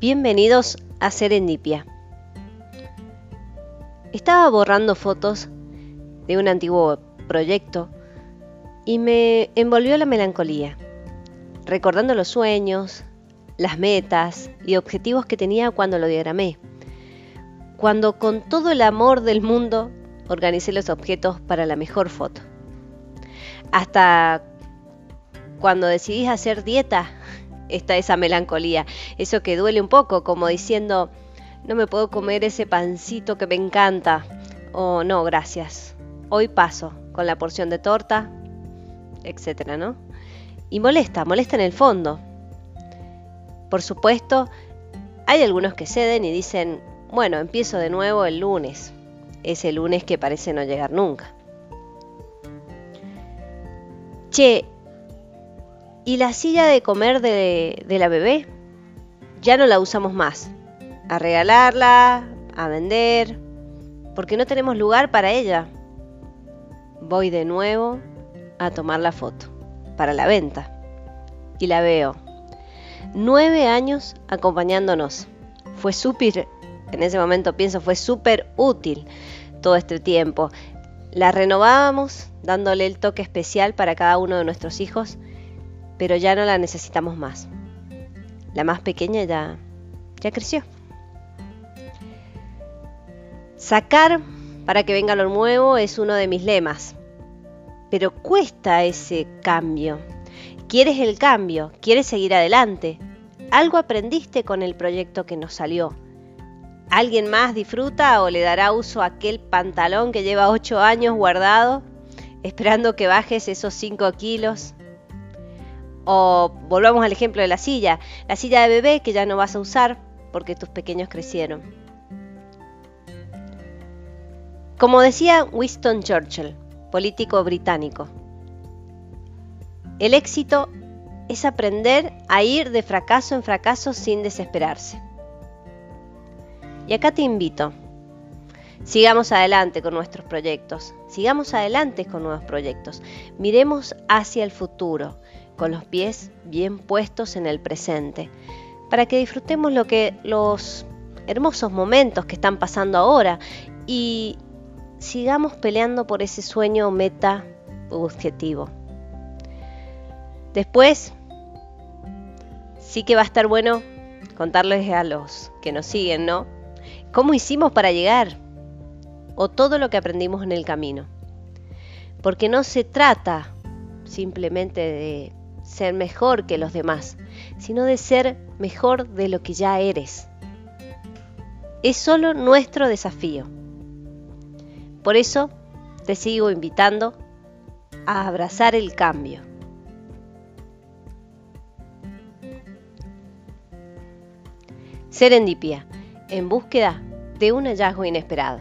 Bienvenidos a Serendipia. Estaba borrando fotos de un antiguo proyecto y me envolvió la melancolía, recordando los sueños, las metas y objetivos que tenía cuando lo diagramé, cuando con todo el amor del mundo organicé los objetos para la mejor foto. Hasta cuando decidís hacer dieta está esa melancolía, eso que duele un poco, como diciendo, no me puedo comer ese pancito que me encanta, o no, gracias, hoy paso con la porción de torta, etcétera, ¿no? Y molesta, molesta en el fondo. Por supuesto, hay algunos que ceden y dicen, bueno, empiezo de nuevo el lunes, ese lunes que parece no llegar nunca. Che, y la silla de comer de, la bebé ya no la usamos más. A regalarla, a vender, porque no tenemos lugar para ella. Voy de nuevo a tomar la foto para la venta. Y la veo. Nueve años acompañándonos. Fue súper, en ese momento pienso, fue súper útil todo este tiempo. La renovábamos dándole el toque especial para cada uno de nuestros hijos pero ya no la necesitamos más. La más pequeña ya, ya creció. Sacar para que venga lo nuevo es uno de mis lemas, pero cuesta ese cambio. Quieres el cambio, quieres seguir adelante. Algo aprendiste con el proyecto que nos salió. ¿Alguien más disfruta o le dará uso a aquel pantalón que lleva ocho años guardado, esperando que bajes esos cinco kilos o volvamos al ejemplo de la silla, la silla de bebé que ya no vas a usar porque tus pequeños crecieron. Como decía Winston Churchill, político británico, el éxito es aprender a ir de fracaso en fracaso sin desesperarse. Y acá te invito, sigamos adelante con nuestros proyectos, sigamos adelante con nuevos proyectos, miremos hacia el futuro, con los pies bien puestos en el presente, para que disfrutemos los hermosos momentos que están pasando ahora y sigamos peleando por ese sueño meta objetivo. Después, sí que va a estar bueno contarles a los que nos siguen, ¿no? ¿Cómo hicimos para llegar? O todo lo que aprendimos en el camino. Porque no se trata simplemente de ser mejor que los demás, sino de ser mejor de lo que ya eres. Es solo nuestro desafío. Por eso te sigo invitando a abrazar el cambio. Serendipia, en búsqueda de un hallazgo inesperado.